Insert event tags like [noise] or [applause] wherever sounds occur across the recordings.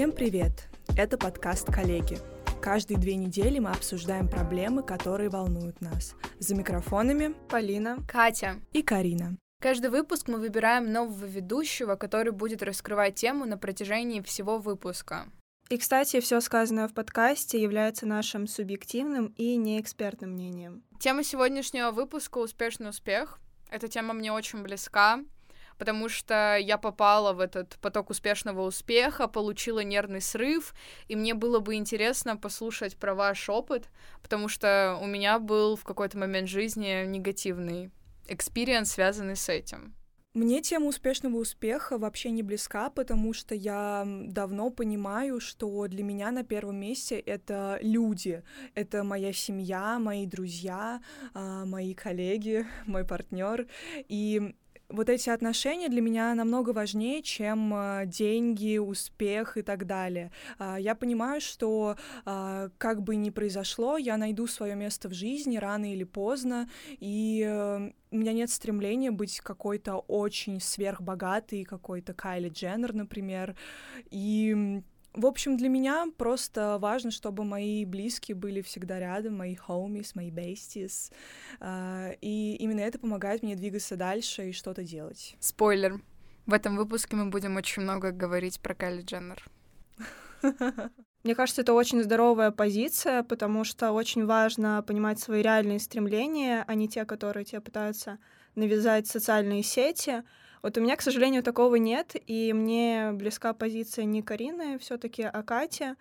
Всем привет! Это подкаст «Коллеги». Каждые две недели мы обсуждаем проблемы, которые волнуют нас. За микрофонами Полина, Катя и Карина. Каждый выпуск мы выбираем нового ведущего, который будет раскрывать тему на протяжении всего выпуска. И, кстати, все сказанное в подкасте является нашим субъективным и неэкспертным мнением. Тема сегодняшнего выпуска «Успешный успех». Эта тема мне очень близка, потому что я попала в этот поток успешного успеха, получила нервный срыв, и мне было бы интересно послушать про ваш опыт, потому что у меня был в какой-то момент жизни негативный experience, связанный с этим. Мне тема успешного успеха вообще не близка, потому что я давно понимаю, что для меня на первом месте это люди, это моя семья, мои друзья, а, мои коллеги, [laughs] мой партнер. И вот эти отношения для меня намного важнее, чем э, деньги, успех и так далее. Э, я понимаю, что э, как бы ни произошло, я найду свое место в жизни рано или поздно, и э, у меня нет стремления быть какой-то очень сверхбогатой, какой-то Кайли Дженнер, например. И в общем, для меня просто важно, чтобы мои близкие были всегда рядом, мои homies, мои besties. Uh, и именно это помогает мне двигаться дальше и что-то делать. Спойлер. В этом выпуске мы будем очень много говорить про Кайли Дженнер. [laughs] Мне кажется, это очень здоровая позиция, потому что очень важно понимать свои реальные стремления, а не те, которые тебе пытаются навязать социальные сети. Вот у меня, к сожалению, такого нет, и мне близка позиция не Карины все таки а Кати,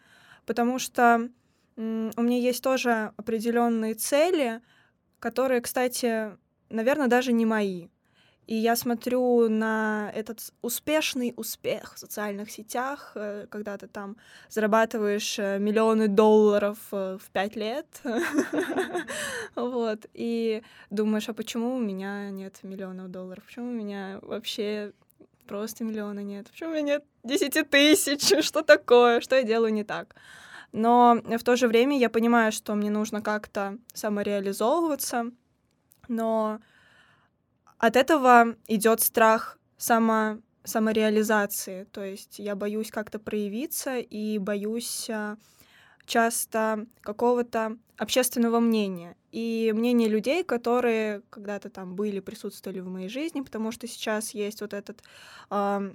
потому что у меня есть тоже определенные цели, которые, кстати, наверное, даже не мои. И я смотрю на этот успешный успех в социальных сетях, э, когда ты там зарабатываешь э, миллионы долларов э, в пять лет. [laughs] Вот. И думаешь, а почему у меня нет миллионов долларов? Почему у меня вообще просто миллиона нет? Почему у меня нет десяти тысяч? [laughs] Что такое? Что я делаю не так? Но в то же время я понимаю, что мне нужно как-то самореализовываться, но от этого идет страх само, самореализации. То есть я боюсь как-то проявиться и боюсь а, часто какого-то общественного мнения и мнения людей, которые когда-то там были, присутствовали в моей жизни, потому что сейчас есть вот этот э,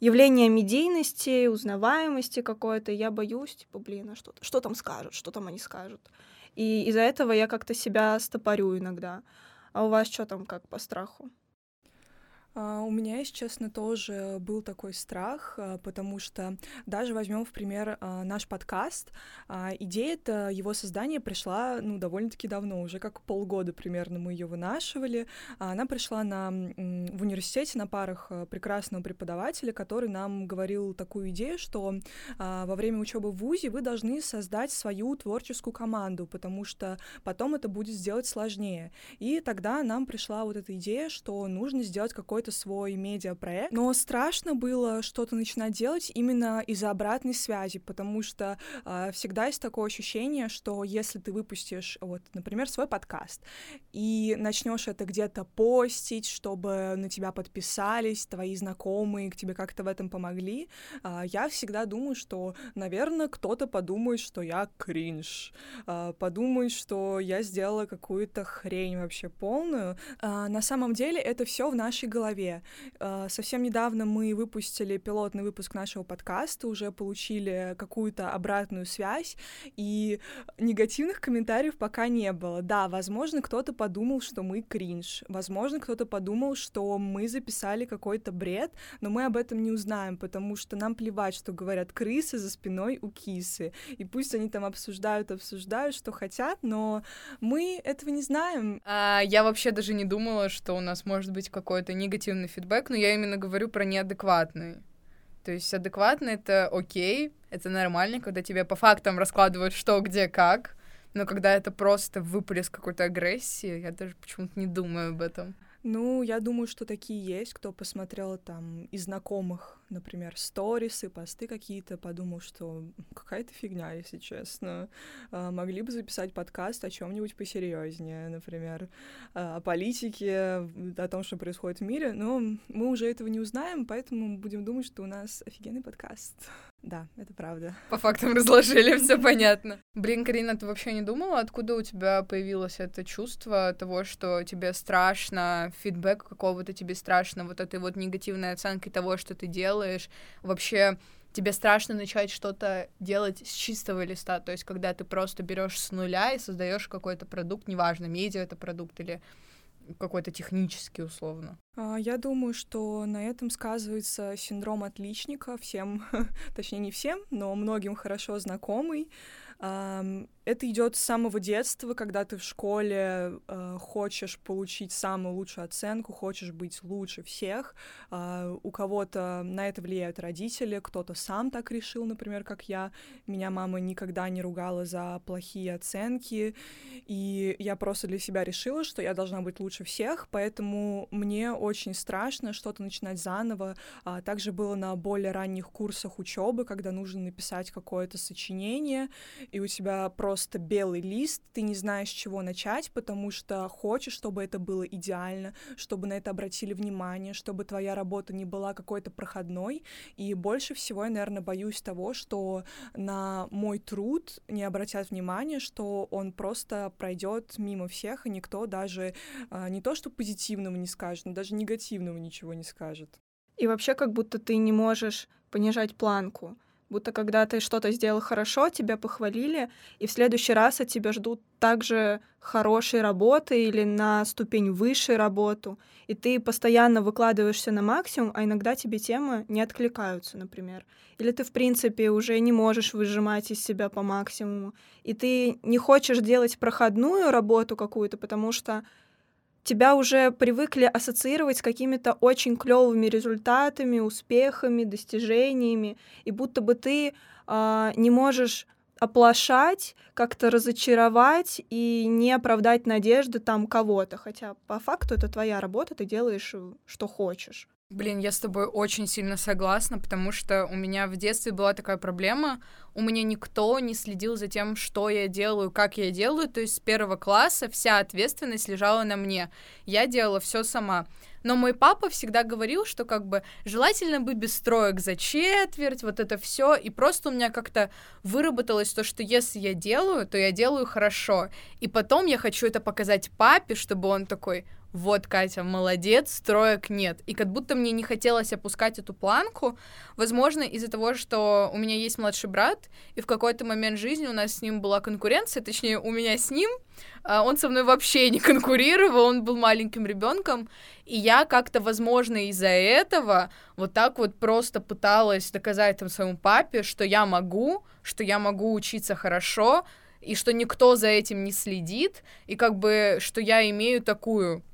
явление медийности, узнаваемости какой-то. Я боюсь, типа, блин, а что, что там скажут, что там они скажут. И из-за этого я как-то себя стопорю иногда. А у вас что там как по страху? Uh, у меня, если честно, тоже был такой страх, uh, потому что даже возьмем в пример uh, наш подкаст. Идея-то его создания пришла, ну, довольно-таки давно, уже как полгода примерно мы ее вынашивали. Она пришла на, в университете на парах прекрасного преподавателя, который нам говорил такую идею, что во время учебы в ВУЗе вы должны создать свою творческую команду, потому что потом это будет сделать сложнее. И тогда нам пришла вот эта идея, что нужно сделать какой-то какой-то свой медиапроект, но страшно было что-то начинать делать именно из-за обратной связи, потому что э, всегда есть такое ощущение, что если ты выпустишь, вот, например, свой подкаст и начнешь это где-то постить, чтобы на тебя подписались твои знакомые, к тебе как-то в этом помогли, э, я всегда думаю, что, наверное, кто-то подумает, что я кринж, э, подумает, что я сделала какую-то хрень вообще полную. Э, на самом деле это все в нашей голове голове. А, совсем недавно мы выпустили пилотный выпуск нашего подкаста, уже получили какую-то обратную связь, и негативных комментариев пока не было. Да, возможно, кто-то подумал, что мы кринж, возможно, кто-то подумал, что мы записали какой-то бред, но мы об этом не узнаем, потому что нам плевать, что говорят крысы за спиной у кисы, и пусть они там обсуждают, обсуждают, что хотят, но мы этого не знаем. А, я вообще даже не думала, что у нас может быть какой-то негатив негативный фидбэк, но я именно говорю про неадекватный. То есть адекватный — это окей, это нормально, когда тебе по фактам раскладывают что, где, как, но когда это просто выплеск какой-то агрессии, я даже почему-то не думаю об этом. Ну, я думаю, что такие есть, кто посмотрел там из знакомых, например, сторисы, посты какие-то, подумал, что какая-то фигня, если честно. А, могли бы записать подкаст о чем-нибудь посерьезнее, например, а, о политике, о том, что происходит в мире. Но мы уже этого не узнаем, поэтому будем думать, что у нас офигенный подкаст. Да, это правда. По фактам разложили, все понятно. Блин, Карина, ты вообще не думала, откуда у тебя появилось это чувство того, что тебе страшно, фидбэк какого-то тебе страшно, вот этой вот негативной оценки того, что ты делаешь? Вообще, тебе страшно начать что-то делать с чистого листа, то есть когда ты просто берешь с нуля и создаешь какой-то продукт, неважно, медиа это продукт или какой-то технический условно. А, я думаю, что на этом сказывается синдром отличника всем, [laughs] точнее не всем, но многим хорошо знакомый. Это идет с самого детства, когда ты в школе э, хочешь получить самую лучшую оценку, хочешь быть лучше всех. Э, у кого-то на это влияют родители, кто-то сам так решил, например, как я. Меня мама никогда не ругала за плохие оценки, и я просто для себя решила, что я должна быть лучше всех, поэтому мне очень страшно что-то начинать заново. А также было на более ранних курсах учебы, когда нужно написать какое-то сочинение, и у тебя просто белый лист, ты не знаешь, с чего начать, потому что хочешь, чтобы это было идеально, чтобы на это обратили внимание, чтобы твоя работа не была какой-то проходной. И больше всего я, наверное, боюсь того, что на мой труд не обратят внимания, что он просто пройдет мимо всех, и никто даже а, не то, что позитивного не скажет, но даже негативного ничего не скажет. И вообще как будто ты не можешь понижать планку будто когда ты что-то сделал хорошо, тебя похвалили, и в следующий раз от тебя ждут также хорошей работы или на ступень выше работу, и ты постоянно выкладываешься на максимум, а иногда тебе темы не откликаются, например. Или ты, в принципе, уже не можешь выжимать из себя по максимуму, и ты не хочешь делать проходную работу какую-то, потому что тебя уже привыкли ассоциировать с какими-то очень клевыми результатами, успехами, достижениями, и будто бы ты э, не можешь оплошать, как-то разочаровать и не оправдать надежды там кого-то. Хотя по факту это твоя работа, ты делаешь, э, что хочешь. Блин, я с тобой очень сильно согласна, потому что у меня в детстве была такая проблема. У меня никто не следил за тем, что я делаю, как я делаю. То есть с первого класса вся ответственность лежала на мне. Я делала все сама. Но мой папа всегда говорил, что как бы желательно бы без строек за четверть, вот это все. И просто у меня как-то выработалось то, что если я делаю, то я делаю хорошо. И потом я хочу это показать папе, чтобы он такой, вот, Катя, молодец, строек нет. И как будто мне не хотелось опускать эту планку, возможно, из-за того, что у меня есть младший брат, и в какой-то момент жизни у нас с ним была конкуренция, точнее, у меня с ним, а, он со мной вообще не конкурировал, он был маленьким ребенком, и я как-то, возможно, из-за этого вот так вот просто пыталась доказать там своему папе, что я могу, что я могу учиться хорошо, и что никто за этим не следит, и как бы, что я имею такую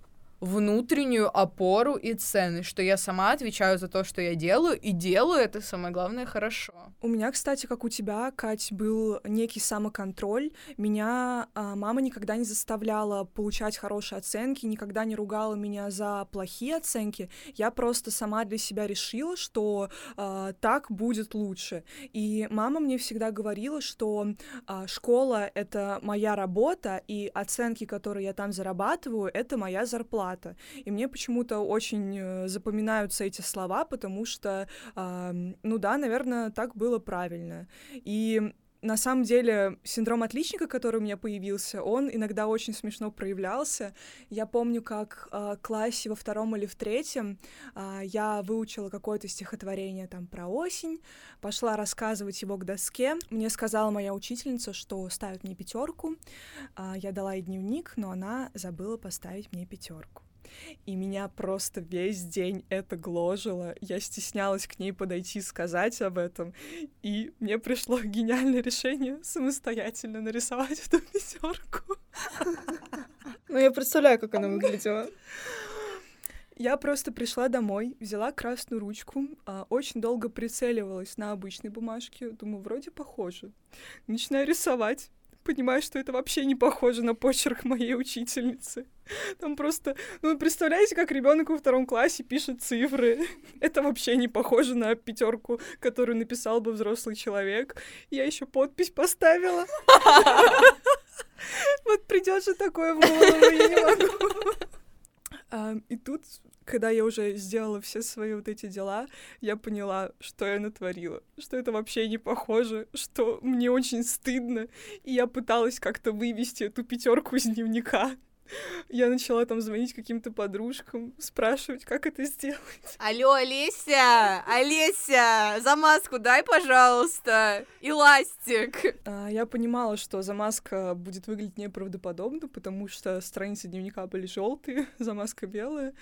внутреннюю опору и ценность, что я сама отвечаю за то, что я делаю, и делаю это, самое главное, хорошо. У меня, кстати, как у тебя, Кать, был некий самоконтроль. Меня а, мама никогда не заставляла получать хорошие оценки, никогда не ругала меня за плохие оценки. Я просто сама для себя решила, что а, так будет лучше. И мама мне всегда говорила, что а, школа — это моя работа, и оценки, которые я там зарабатываю, — это моя зарплата брата. И мне почему-то очень э, запоминаются эти слова, потому что, ну да, наверное, так было правильно. И на самом деле синдром отличника, который у меня появился, он иногда очень смешно проявлялся. Я помню, как э, классе во втором или в третьем э, я выучила какое-то стихотворение там про осень, пошла рассказывать его к доске. Мне сказала моя учительница, что ставит мне пятерку. Э, я дала ей дневник, но она забыла поставить мне пятерку. И меня просто весь день это гложило. Я стеснялась к ней подойти сказать об этом. И мне пришло гениальное решение самостоятельно нарисовать эту пятерку. Ну, я представляю, как она выглядела. Я просто пришла домой, взяла красную ручку, а, очень долго прицеливалась на обычной бумажке, думаю, вроде похоже. Начинаю рисовать, понимаю, что это вообще не похоже на почерк моей учительницы. Там просто, ну, представляете, как ребенок во втором классе пишет цифры. Это вообще не похоже на пятерку, которую написал бы взрослый человек. Я еще подпись поставила. [laughs] Вот придет же такое в голову, я не могу. И тут, когда я уже сделала все свои вот эти дела, я поняла, что я натворила, что это вообще не похоже, что мне очень стыдно, и я пыталась как-то вывести эту пятерку из дневника. Я начала там звонить каким-то подружкам, спрашивать, как это сделать. Алло, Олеся! Олеся! Замазку дай, пожалуйста! Эластик! А, я понимала, что замазка будет выглядеть неправдоподобно, потому что страницы дневника были желтые, [laughs] замазка белая.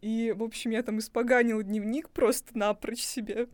И, в общем, я там испоганила дневник просто напрочь себе.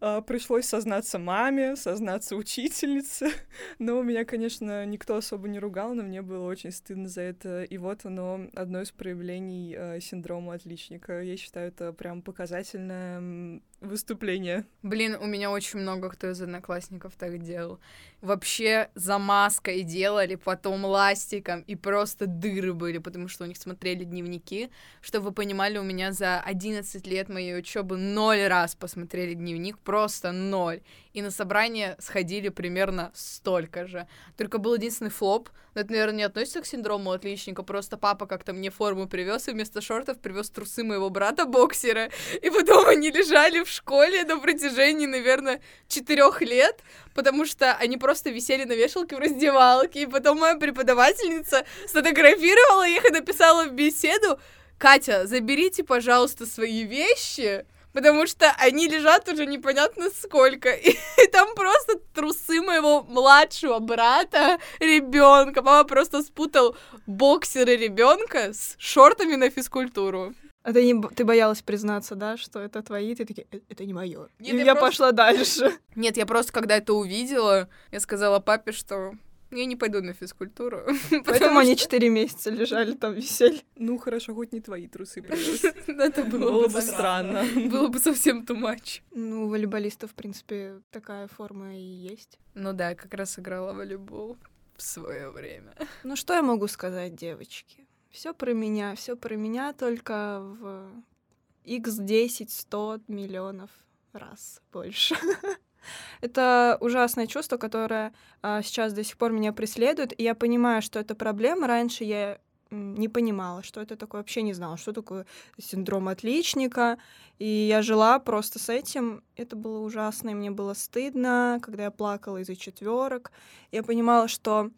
А, пришлось сознаться маме, сознаться учительнице. [laughs] Но меня, конечно, никто особо не ругал, но мне было очень стыдно за это и вот оно одно из проявлений э, синдрома отличника. Я считаю, это прям показательное выступление. Блин, у меня очень много кто из одноклассников так делал. Вообще за маской делали, потом ластиком, и просто дыры были, потому что у них смотрели дневники. Чтобы вы понимали, у меня за 11 лет моей учебы ноль раз посмотрели дневник, просто ноль. И на собрание сходили примерно столько же. Только был единственный флоп, но это, наверное, не относится к синдрому отличника, просто папа как-то мне форму привез и вместо шортов привез трусы моего брата-боксера, и потом они лежали в школе на протяжении, наверное, четырех лет, потому что они просто висели на вешалке в раздевалке, и потом моя преподавательница сфотографировала их и написала в беседу, Катя, заберите, пожалуйста, свои вещи, потому что они лежат уже непонятно сколько. И, [laughs] и там просто трусы моего младшего брата, ребенка. Папа просто спутал боксеры ребенка с шортами на физкультуру. А ты, не, ты боялась признаться, да, что это твои, ты такие, «Э, это не мое. И я, я просто... пошла дальше. [laughs] Нет, я просто когда это увидела, я сказала папе, что я не пойду на физкультуру. [laughs] Поэтому они четыре месяца лежали там, висели. Ну, хорошо, хоть не твои трусы привез. [laughs] Это было бы странно. Было бы совсем too much. Ну, у волейболистов, в принципе, такая форма и есть. Ну да, как раз играла волейбол в свое время. Ну, что я могу сказать, девочки? Все про меня, все про меня, только в x10, 100 миллионов раз больше. [laughs] Это ужасное чувство, которое а, сейчас до сих пор меня преследует, и я понимаю, что это проблема. Раньше я не понимала, что это такое, вообще не знала, что такое синдром отличника. И я жила просто с этим. Это было ужасно, и мне было стыдно, когда я плакала из-за четверок. Я понимала, что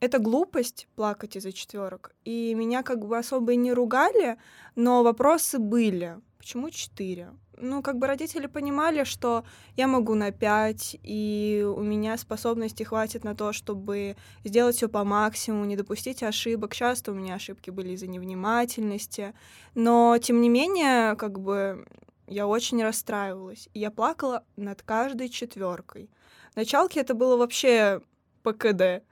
это глупость плакать из-за четверок. И меня как бы особо и не ругали, но вопросы были. Почему четыре? ну, как бы родители понимали, что я могу на пять, и у меня способности хватит на то, чтобы сделать все по максимуму, не допустить ошибок. Часто у меня ошибки были из-за невнимательности, но, тем не менее, как бы я очень расстраивалась, и я плакала над каждой четверкой. В началке это было вообще ПКД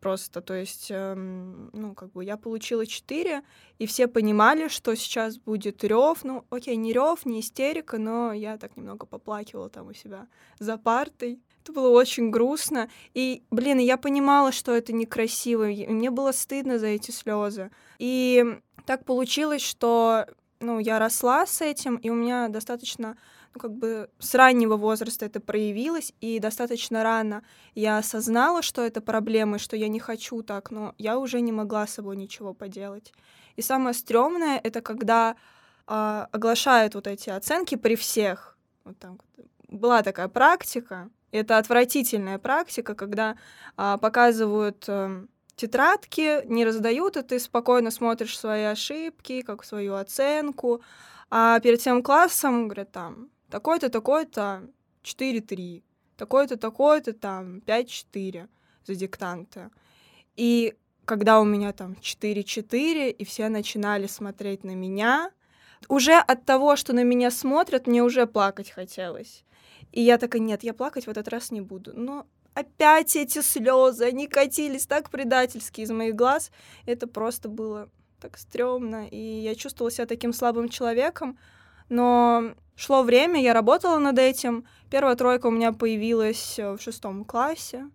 просто. То есть, эм, ну, как бы я получила 4, и все понимали, что сейчас будет рев. Ну, окей, не рев, не истерика, но я так немного поплакивала там у себя за партой. Это было очень грустно. И, блин, я понимала, что это некрасиво. И мне было стыдно за эти слезы. И так получилось, что ну, я росла с этим, и у меня достаточно ну, как бы с раннего возраста это проявилось, и достаточно рано я осознала, что это проблема, что я не хочу так, но я уже не могла с собой ничего поделать. И самое стрёмное — это когда э, оглашают вот эти оценки при всех. Вот там была такая практика, это отвратительная практика, когда э, показывают э, тетрадки, не раздают, и ты спокойно смотришь свои ошибки, как свою оценку, а перед тем классом говорят там, такой-то, такой-то 4-3, такой-то, такой-то там 5-4 за диктанты. И когда у меня там 4-4, и все начинали смотреть на меня, уже от того, что на меня смотрят, мне уже плакать хотелось. И я такая, нет, я плакать в этот раз не буду. Но опять эти слезы, они катились так предательски из моих глаз. Это просто было так стрёмно. И я чувствовала себя таким слабым человеком. Но шло время, я работала над этим. Первая тройка у меня появилась э, в шестом классе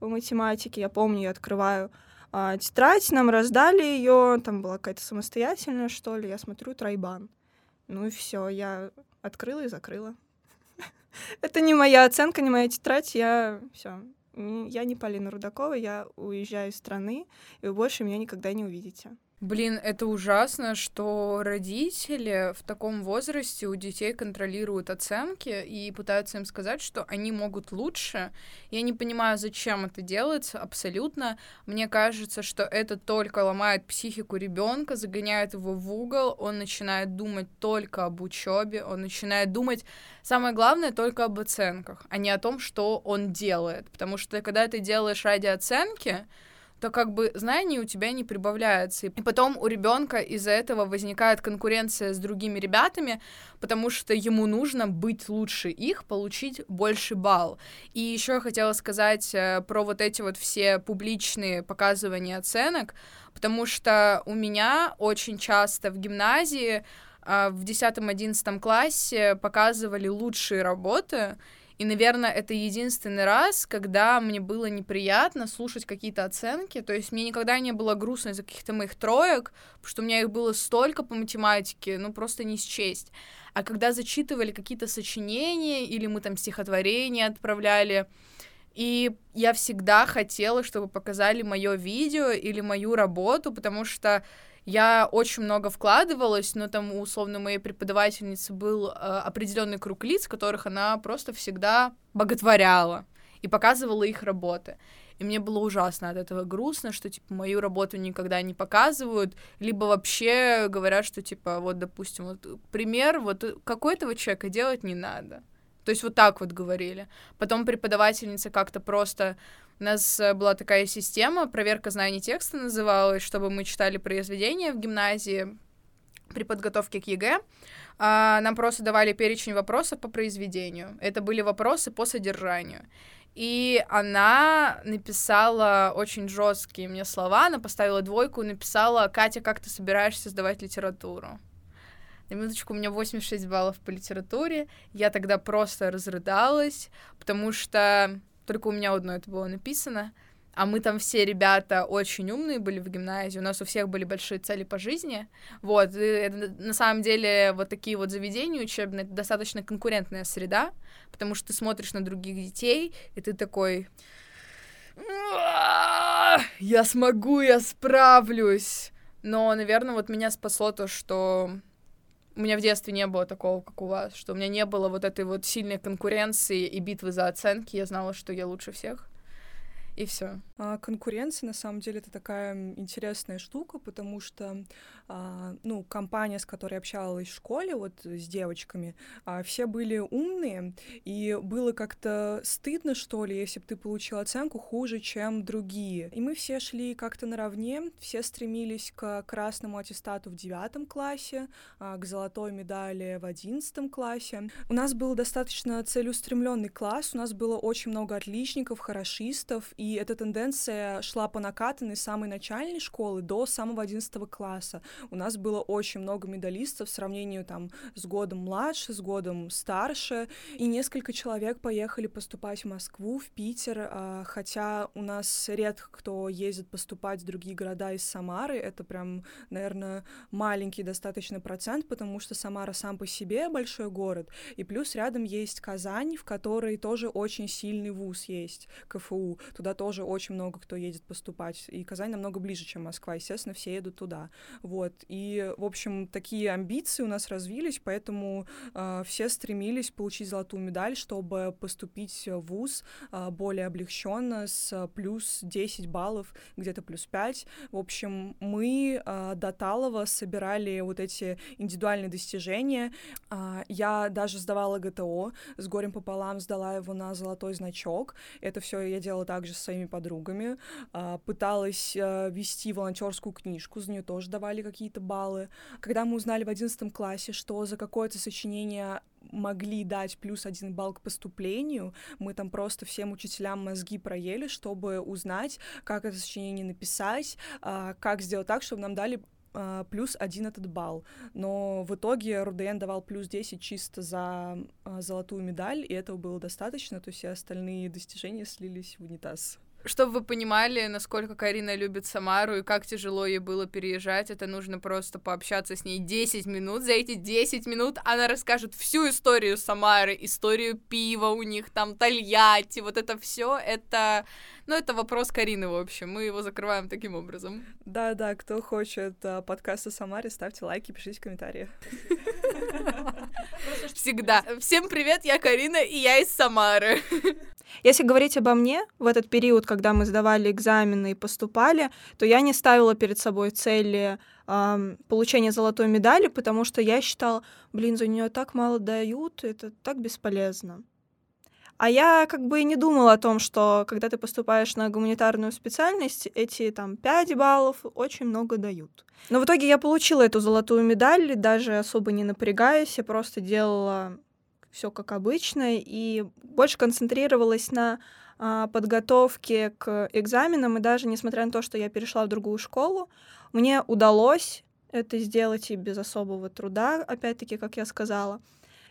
по математике. Я помню, я открываю а, тетрадь, нам раздали ее, там была какая-то самостоятельная, что ли. Я смотрю, тройбан. Ну и все, я открыла и закрыла. [laughs] Это не моя оценка, не моя тетрадь, я все. Я не Полина Рудакова, я уезжаю из страны, и вы больше меня никогда не увидите. Блин, это ужасно, что родители в таком возрасте у детей контролируют оценки и пытаются им сказать, что они могут лучше. Я не понимаю, зачем это делается абсолютно. Мне кажется, что это только ломает психику ребенка, загоняет его в угол, он начинает думать только об учебе, он начинает думать, самое главное, только об оценках, а не о том, что он делает. Потому что когда ты делаешь ради оценки, то как бы знаний у тебя не прибавляется. И потом у ребенка из-за этого возникает конкуренция с другими ребятами, потому что ему нужно быть лучше их, получить больше балл. И еще я хотела сказать э, про вот эти вот все публичные показывания оценок, потому что у меня очень часто в гимназии э, в 10-11 классе показывали лучшие работы, и, наверное, это единственный раз, когда мне было неприятно слушать какие-то оценки. То есть мне никогда не было грустно из-за каких-то моих троек, потому что у меня их было столько по математике, ну просто не счесть. А когда зачитывали какие-то сочинения или мы там стихотворения отправляли, и я всегда хотела, чтобы показали мое видео или мою работу, потому что я очень много вкладывалась, но там условно моей преподавательницы был э, определенный круг лиц, которых она просто всегда боготворяла и показывала их работы. И мне было ужасно от этого грустно, что, типа, мою работу никогда не показывают, либо вообще говорят, что, типа, вот, допустим, вот пример, вот какой-то вот человека делать не надо. То есть вот так вот говорили. Потом преподавательница как-то просто у нас э, была такая система, проверка знаний текста называлась, чтобы мы читали произведения в гимназии при подготовке к ЕГЭ. А, нам просто давали перечень вопросов по произведению. Это были вопросы по содержанию. И она написала очень жесткие мне слова, она поставила двойку и написала «Катя, как ты собираешься сдавать литературу?» На минуточку, у меня 86 баллов по литературе. Я тогда просто разрыдалась, потому что только у меня одно это было написано. А мы там все ребята очень умные были в гимназии, у нас у всех были большие цели по жизни. Вот, и это, на самом деле вот такие вот заведения учебные, это достаточно конкурентная среда, потому что ты смотришь на других детей, и ты такой... Я смогу, я справлюсь. Но, наверное, вот меня спасло то, что у меня в детстве не было такого, как у вас, что у меня не было вот этой вот сильной конкуренции и битвы за оценки. Я знала, что я лучше всех и все. А, конкуренция, на самом деле, это такая интересная штука, потому что, а, ну, компания, с которой общалась в школе, вот с девочками, а, все были умные, и было как-то стыдно, что ли, если бы ты получил оценку хуже, чем другие. И мы все шли как-то наравне, все стремились к красному аттестату в девятом классе, а, к золотой медали в одиннадцатом классе. У нас был достаточно целеустремленный класс, у нас было очень много отличников, хорошистов, и и эта тенденция шла по накатанной с самой начальной школы до самого 11 класса. У нас было очень много медалистов в сравнении там с годом младше, с годом старше, и несколько человек поехали поступать в Москву, в Питер, а, хотя у нас редко кто ездит поступать в другие города из Самары, это прям, наверное, маленький достаточно процент, потому что Самара сам по себе большой город, и плюс рядом есть Казань, в которой тоже очень сильный вуз есть, КФУ, туда тоже очень много кто едет поступать. И Казань намного ближе, чем Москва. Естественно, все едут туда. Вот. И, в общем, такие амбиции у нас развились, поэтому э, все стремились получить золотую медаль, чтобы поступить в ВУЗ э, более облегченно, с плюс 10 баллов, где-то плюс 5. В общем, мы э, до Талова собирали вот эти индивидуальные достижения. Э, я даже сдавала ГТО, с горем пополам сдала его на золотой значок. Это все я делала также с своими подругами, а, пыталась а, вести волонтерскую книжку, за нее тоже давали какие-то баллы. Когда мы узнали в одиннадцатом классе, что за какое-то сочинение могли дать плюс один балл к поступлению. Мы там просто всем учителям мозги проели, чтобы узнать, как это сочинение написать, а, как сделать так, чтобы нам дали плюс один этот балл. Но в итоге РУДН давал плюс 10 чисто за золотую медаль, и этого было достаточно, то есть все остальные достижения слились в унитаз. Чтобы вы понимали, насколько Карина любит Самару и как тяжело ей было переезжать, это нужно просто пообщаться с ней 10 минут. За эти 10 минут она расскажет всю историю Самары, историю пива у них, там, Тольятти, вот это все, это... Ну, это вопрос Карины, в общем. Мы его закрываем таким образом. Да-да, кто хочет а, подкаст о Самаре, ставьте лайки, пишите комментарии. [laughs] Всегда. Всем привет, я Карина, и я из Самары. Если говорить обо мне, в этот период, когда мы сдавали экзамены и поступали, то я не ставила перед собой цели э, получения золотой медали, потому что я считала, блин, за нее так мало дают, это так бесполезно. А я как бы не думала о том, что когда ты поступаешь на гуманитарную специальность, эти там 5 баллов очень много дают. Но в итоге я получила эту золотую медаль, даже особо не напрягаясь, я просто делала все как обычно и больше концентрировалась на а, подготовке к экзаменам, и даже несмотря на то, что я перешла в другую школу, мне удалось это сделать и без особого труда, опять-таки, как я сказала.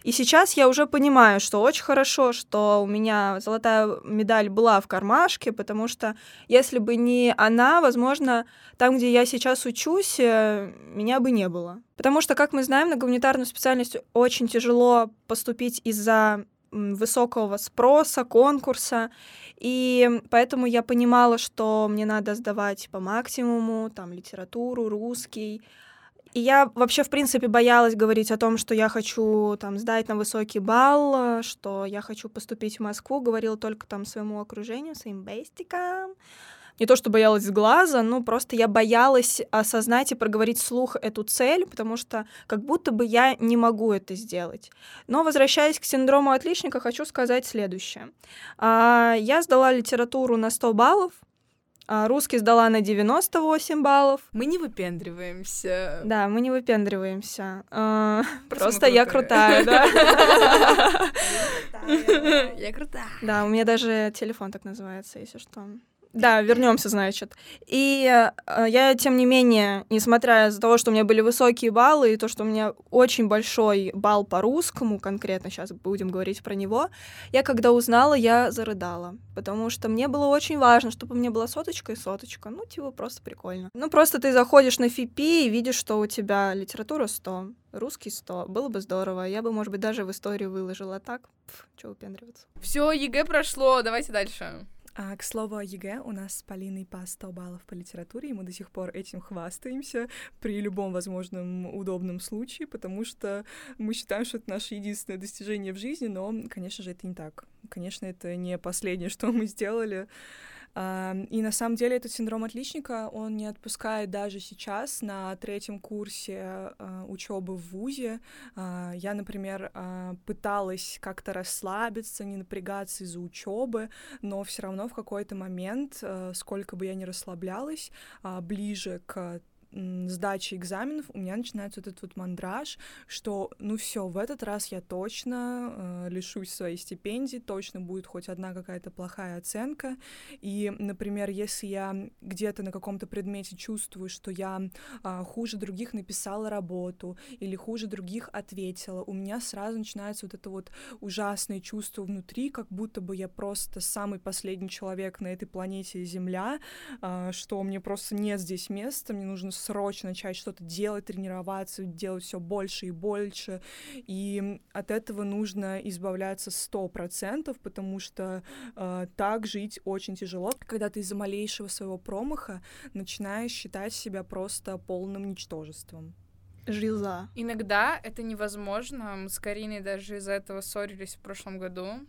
И сейчас я уже понимаю, что очень хорошо, что у меня золотая медаль была в кармашке, потому что если бы не она, возможно, там, где я сейчас учусь, э, меня бы не было. Потому что, как мы знаем, на гуманитарную специальность очень тяжело поступить из-за высокого спроса, конкурса, и поэтому я понимала, что мне надо сдавать по максимуму, там, литературу, русский, и я вообще, в принципе, боялась говорить о том, что я хочу там сдать на высокий балл, что я хочу поступить в Москву. Говорила только там своему окружению, своим бестикам. Не то, что боялась глаза, но просто я боялась осознать и проговорить вслух эту цель, потому что как будто бы я не могу это сделать. Но возвращаясь к синдрому отличника, хочу сказать следующее. А, я сдала литературу на 100 баллов, а русский сдала на 98 баллов. Мы не выпендриваемся. Да, мы не выпендриваемся. А, просто [laughs] я крутая, да. Я крутая. Да, у меня даже телефон так называется, если что. Да, вернемся, значит. И э, я, тем не менее, несмотря из-за того, что у меня были высокие баллы, и то, что у меня очень большой балл по русскому, конкретно сейчас будем говорить про него, я когда узнала, я зарыдала. Потому что мне было очень важно, чтобы у меня была соточка и соточка. Ну, типа, просто прикольно. Ну, просто ты заходишь на ФИПИ и видишь, что у тебя литература 100, русский 100. Было бы здорово. Я бы, может быть, даже в историю выложила. Так, чего выпендриваться. Все, ЕГЭ прошло, давайте дальше. А, к слову о ЕГЭ, у нас с Полиной по 100 баллов по литературе, и мы до сих пор этим хвастаемся при любом возможном удобном случае, потому что мы считаем, что это наше единственное достижение в жизни, но, конечно же, это не так. Конечно, это не последнее, что мы сделали. И на самом деле этот синдром отличника, он не отпускает даже сейчас на третьем курсе а, учебы в ВУЗе. А, я, например, а, пыталась как-то расслабиться, не напрягаться из-за учебы, но все равно в какой-то момент, сколько бы я ни расслаблялась, ближе к сдачи экзаменов у меня начинается вот этот вот мандраж, что ну все, в этот раз я точно э, лишусь своей стипендии, точно будет хоть одна какая-то плохая оценка. И, например, если я где-то на каком-то предмете чувствую, что я э, хуже других написала работу или хуже других ответила, у меня сразу начинается вот это вот ужасное чувство внутри, как будто бы я просто самый последний человек на этой планете Земля, э, что мне просто нет здесь места, мне нужно срочно начать что-то делать, тренироваться, делать все больше и больше. И от этого нужно избавляться сто процентов, потому что э, так жить очень тяжело, когда ты из-за малейшего своего промаха начинаешь считать себя просто полным ничтожеством. Жиза. Иногда это невозможно. Мы с Кариной даже из-за этого ссорились в прошлом году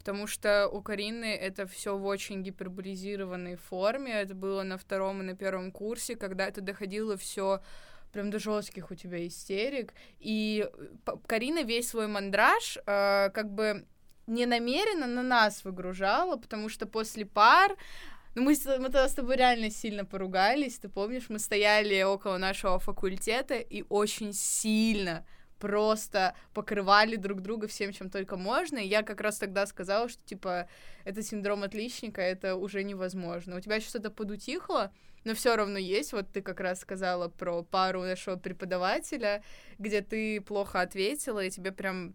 потому что у Карины это все в очень гиперболизированной форме. Это было на втором и на первом курсе, когда это доходило все прям до жестких у тебя истерик. И э, Карина весь свой мандраж э, как бы не намеренно на нас выгружала, потому что после пар ну, мы, мы тогда с тобой реально сильно поругались, ты помнишь, мы стояли около нашего факультета и очень сильно просто покрывали друг друга всем, чем только можно. И я как раз тогда сказала, что, типа, это синдром отличника, это уже невозможно. У тебя сейчас это подутихло, но все равно есть. Вот ты как раз сказала про пару нашего преподавателя, где ты плохо ответила, и тебе прям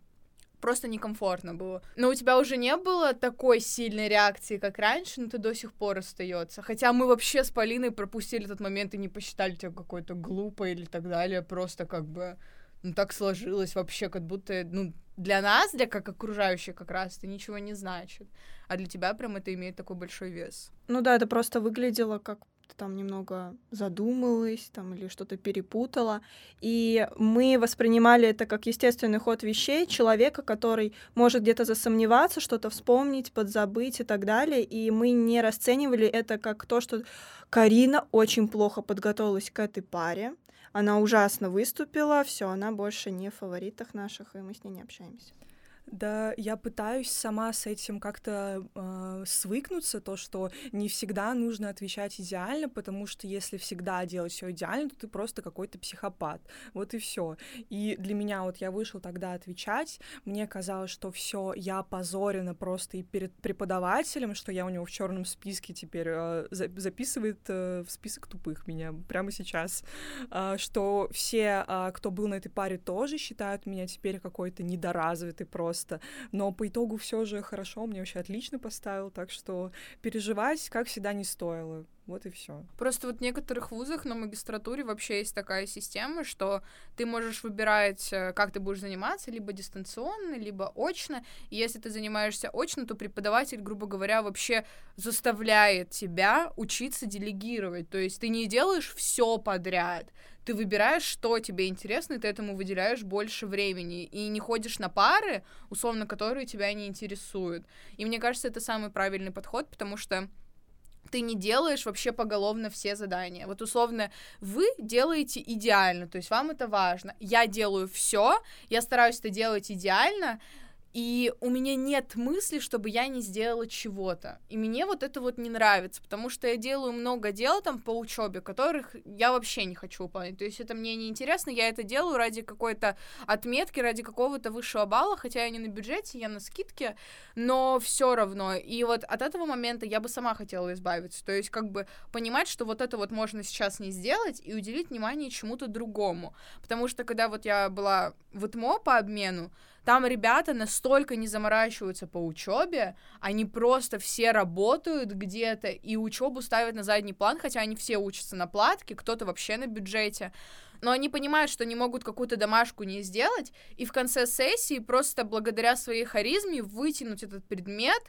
просто некомфортно было. Но у тебя уже не было такой сильной реакции, как раньше, но ты до сих пор остается. Хотя мы вообще с Полиной пропустили этот момент и не посчитали тебя какой-то глупой или так далее, просто как бы ну, так сложилось вообще, как будто, ну, для нас, для как окружающих как раз, это ничего не значит. А для тебя прям это имеет такой большой вес. Ну да, это просто выглядело как ты там немного задумалась там или что-то перепутала. И мы воспринимали это как естественный ход вещей человека, который может где-то засомневаться, что-то вспомнить, подзабыть и так далее. И мы не расценивали это как то, что Карина очень плохо подготовилась к этой паре. Она ужасно выступила, все, она больше не в фаворитах наших, и мы с ней не общаемся. Да, я пытаюсь сама с этим как-то э, свыкнуться, то, что не всегда нужно отвечать идеально, потому что если всегда делать все идеально, то ты просто какой-то психопат. Вот и все. И для меня вот я вышел тогда отвечать, мне казалось, что все, я позорена просто и перед преподавателем, что я у него в черном списке теперь э, записывает э, в список тупых меня прямо сейчас, э, что все, э, кто был на этой паре, тоже считают меня теперь какой-то недоразвитый просто просто. Но по итогу все же хорошо, мне вообще отлично поставил, так что переживать, как всегда, не стоило. Вот и все. Просто вот в некоторых вузах на магистратуре вообще есть такая система, что ты можешь выбирать, э, как ты будешь заниматься, либо дистанционно, либо очно. И если ты занимаешься очно, то преподаватель, грубо говоря, вообще заставляет тебя учиться делегировать. То есть ты не делаешь все подряд ты выбираешь, что тебе интересно, и ты этому выделяешь больше времени, и не ходишь на пары, условно, которые тебя не интересуют. И мне кажется, это самый правильный подход, потому что ты не делаешь вообще поголовно все задания. Вот условно, вы делаете идеально, то есть вам это важно. Я делаю все, я стараюсь это делать идеально, и у меня нет мысли, чтобы я не сделала чего-то. И мне вот это вот не нравится, потому что я делаю много дел там по учебе, которых я вообще не хочу выполнять. То есть это мне не интересно, я это делаю ради какой-то отметки, ради какого-то высшего балла, хотя я не на бюджете, я на скидке, но все равно. И вот от этого момента я бы сама хотела избавиться. То есть как бы понимать, что вот это вот можно сейчас не сделать и уделить внимание чему-то другому. Потому что когда вот я была в ИТМО по обмену, там ребята настолько не заморачиваются по учебе, они просто все работают где-то и учебу ставят на задний план, хотя они все учатся на платке, кто-то вообще на бюджете. Но они понимают, что не могут какую-то домашку не сделать, и в конце сессии просто благодаря своей харизме вытянуть этот предмет,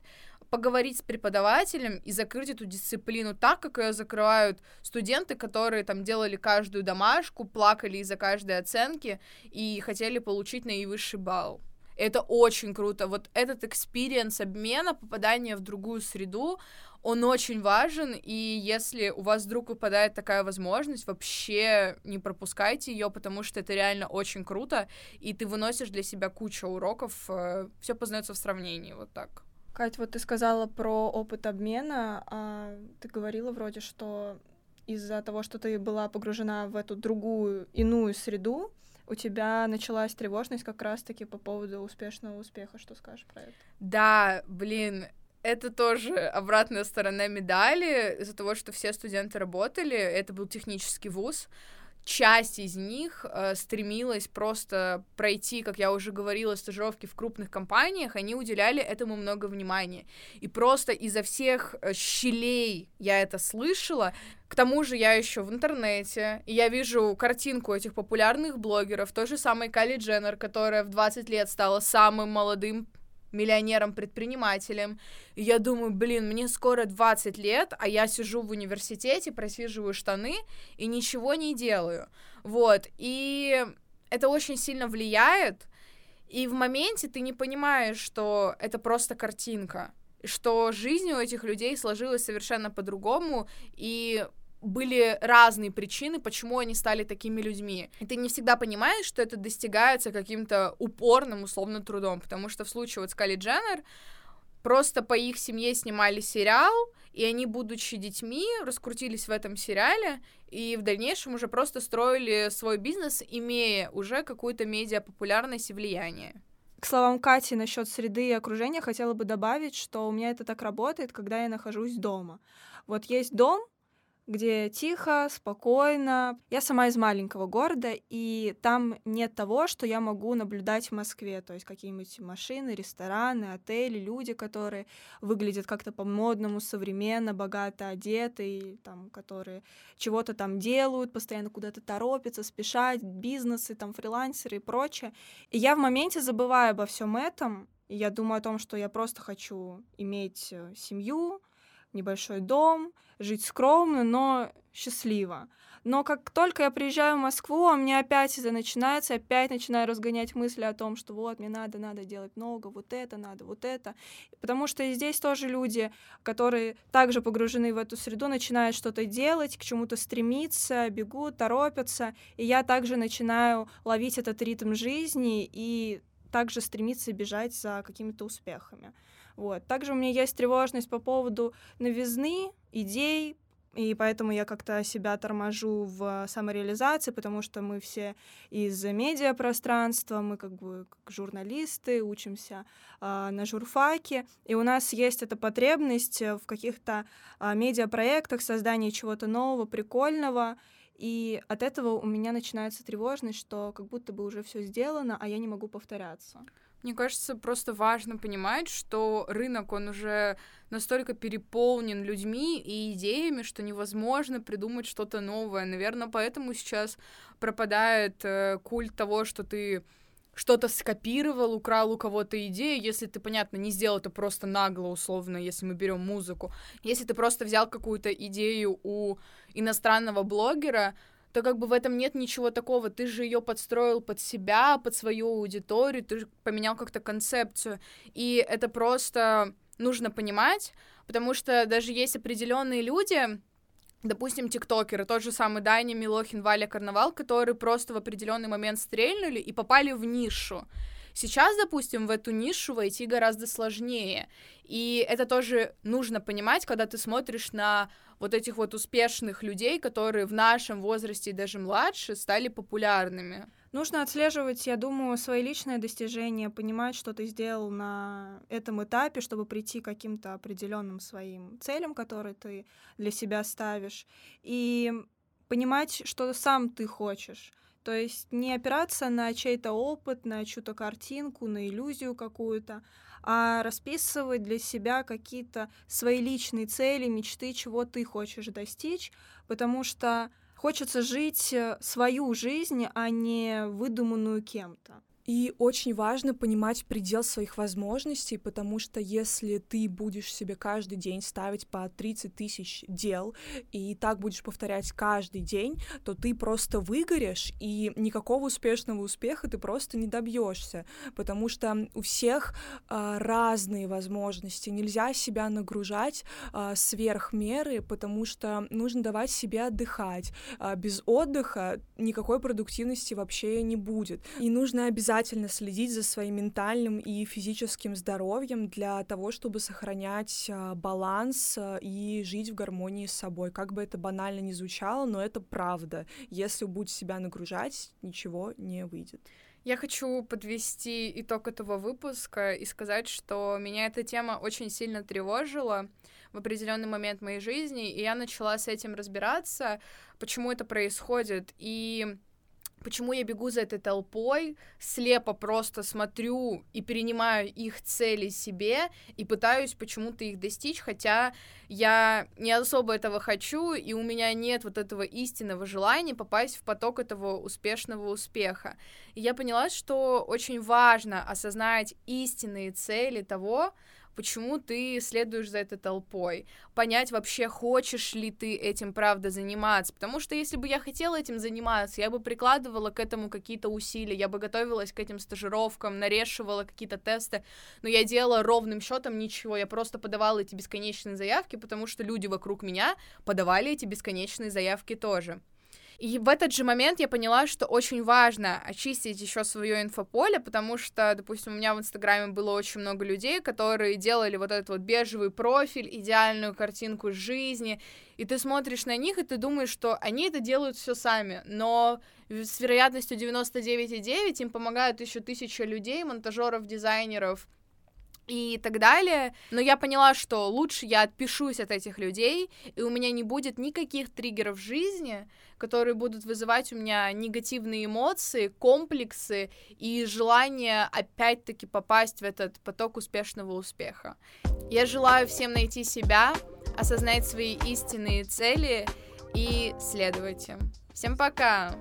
поговорить с преподавателем и закрыть эту дисциплину так, как ее закрывают студенты, которые там делали каждую домашку, плакали из-за каждой оценки и хотели получить наивысший балл. Это очень круто. Вот этот experience обмена, попадания в другую среду, он очень важен, и если у вас вдруг выпадает такая возможность, вообще не пропускайте ее, потому что это реально очень круто, и ты выносишь для себя кучу уроков, э, все познается в сравнении, вот так. Кать, вот ты сказала про опыт обмена, а ты говорила вроде, что из-за того, что ты была погружена в эту другую, иную среду, у тебя началась тревожность как раз-таки по поводу успешного успеха. Что скажешь про это? Да, блин, это тоже обратная сторона медали из-за того, что все студенты работали. Это был технический вуз часть из них э, стремилась просто пройти, как я уже говорила, стажировки в крупных компаниях, они уделяли этому много внимания. И просто изо всех э, щелей я это слышала. К тому же я еще в интернете, и я вижу картинку этих популярных блогеров, той же самой Кали Дженнер, которая в 20 лет стала самым молодым миллионером-предпринимателем. И я думаю, блин, мне скоро 20 лет, а я сижу в университете, просиживаю штаны и ничего не делаю. Вот, и это очень сильно влияет, и в моменте ты не понимаешь, что это просто картинка, что жизнь у этих людей сложилась совершенно по-другому, и были разные причины, почему они стали такими людьми. И ты не всегда понимаешь, что это достигается каким-то упорным, условно, трудом, потому что в случае вот с Кали Дженнер просто по их семье снимали сериал, и они, будучи детьми, раскрутились в этом сериале, и в дальнейшем уже просто строили свой бизнес, имея уже какую-то медиа-популярность и влияние. К словам Кати насчет среды и окружения хотела бы добавить, что у меня это так работает, когда я нахожусь дома. Вот есть дом, где тихо, спокойно. Я сама из маленького города, и там нет того, что я могу наблюдать в Москве, то есть какие-нибудь машины, рестораны, отели, люди, которые выглядят как-то по-модному, современно, богато одеты, и, там, которые чего-то там делают, постоянно куда-то торопятся, спешат, бизнесы, там, фрилансеры и прочее. И я в моменте забываю обо всем этом, и я думаю о том, что я просто хочу иметь э, семью, небольшой дом, жить скромно, но счастливо. Но как только я приезжаю в Москву, у меня опять это начинается, опять начинаю разгонять мысли о том, что вот, мне надо, надо делать много, вот это надо, вот это. Потому что и здесь тоже люди, которые также погружены в эту среду, начинают что-то делать, к чему-то стремиться, бегут, торопятся. И я также начинаю ловить этот ритм жизни и также стремиться бежать за какими-то успехами. Вот. Также у меня есть тревожность по поводу новизны, идей, и поэтому я как-то себя торможу в самореализации, потому что мы все из медиапространства, мы как бы как журналисты, учимся э, на журфаке, и у нас есть эта потребность в каких-то э, медиапроектах, создании чего-то нового, прикольного, и от этого у меня начинается тревожность, что как будто бы уже все сделано, а я не могу повторяться. Мне кажется, просто важно понимать, что рынок, он уже настолько переполнен людьми и идеями, что невозможно придумать что-то новое. Наверное, поэтому сейчас пропадает э, культ того, что ты что-то скопировал, украл у кого-то идею, если ты, понятно, не сделал это просто нагло, условно, если мы берем музыку. Если ты просто взял какую-то идею у иностранного блогера, то как бы в этом нет ничего такого. Ты же ее подстроил под себя, под свою аудиторию, ты поменял как-то концепцию. И это просто нужно понимать, потому что даже есть определенные люди, допустим, тиктокеры, тот же самый Дайни, Милохин, Валя Карнавал, которые просто в определенный момент стрельнули и попали в нишу. Сейчас, допустим, в эту нишу войти гораздо сложнее. И это тоже нужно понимать, когда ты смотришь на вот этих вот успешных людей, которые в нашем возрасте и даже младше стали популярными. Нужно отслеживать, я думаю, свои личные достижения, понимать, что ты сделал на этом этапе, чтобы прийти к каким-то определенным своим целям, которые ты для себя ставишь, и понимать, что сам ты хочешь. То есть не опираться на чей-то опыт, на чью-то картинку, на иллюзию какую-то, а расписывать для себя какие-то свои личные цели, мечты, чего ты хочешь достичь, потому что хочется жить э, свою жизнь, а не выдуманную кем-то. И очень важно понимать предел своих возможностей, потому что если ты будешь себе каждый день ставить по 30 тысяч дел, и так будешь повторять каждый день, то ты просто выгоришь, и никакого успешного успеха ты просто не добьешься, потому что у всех а, разные возможности. Нельзя себя нагружать а, сверх меры, потому что нужно давать себе отдыхать. А, без отдыха никакой продуктивности вообще не будет. И нужно обязательно обязательно следить за своим ментальным и физическим здоровьем для того, чтобы сохранять а, баланс а, и жить в гармонии с собой. Как бы это банально ни звучало, но это правда. Если будете себя нагружать, ничего не выйдет. Я хочу подвести итог этого выпуска и сказать, что меня эта тема очень сильно тревожила в определенный момент моей жизни, и я начала с этим разбираться, почему это происходит. И почему я бегу за этой толпой, слепо просто смотрю и перенимаю их цели себе и пытаюсь почему-то их достичь, хотя я не особо этого хочу, и у меня нет вот этого истинного желания попасть в поток этого успешного успеха. И я поняла, что очень важно осознать истинные цели того, почему ты следуешь за этой толпой, понять вообще, хочешь ли ты этим правда заниматься, потому что если бы я хотела этим заниматься, я бы прикладывала к этому какие-то усилия, я бы готовилась к этим стажировкам, нарешивала какие-то тесты, но я делала ровным счетом ничего, я просто подавала эти бесконечные заявки, потому что люди вокруг меня подавали эти бесконечные заявки тоже. И в этот же момент я поняла, что очень важно очистить еще свое инфополе, потому что, допустим, у меня в Инстаграме было очень много людей, которые делали вот этот вот бежевый профиль, идеальную картинку жизни, и ты смотришь на них, и ты думаешь, что они это делают все сами, но с вероятностью 99,9 им помогают еще тысяча людей, монтажеров, дизайнеров, и так далее. Но я поняла, что лучше я отпишусь от этих людей, и у меня не будет никаких триггеров в жизни, которые будут вызывать у меня негативные эмоции, комплексы и желание опять-таки попасть в этот поток успешного успеха. Я желаю всем найти себя, осознать свои истинные цели и следовать им. Всем пока!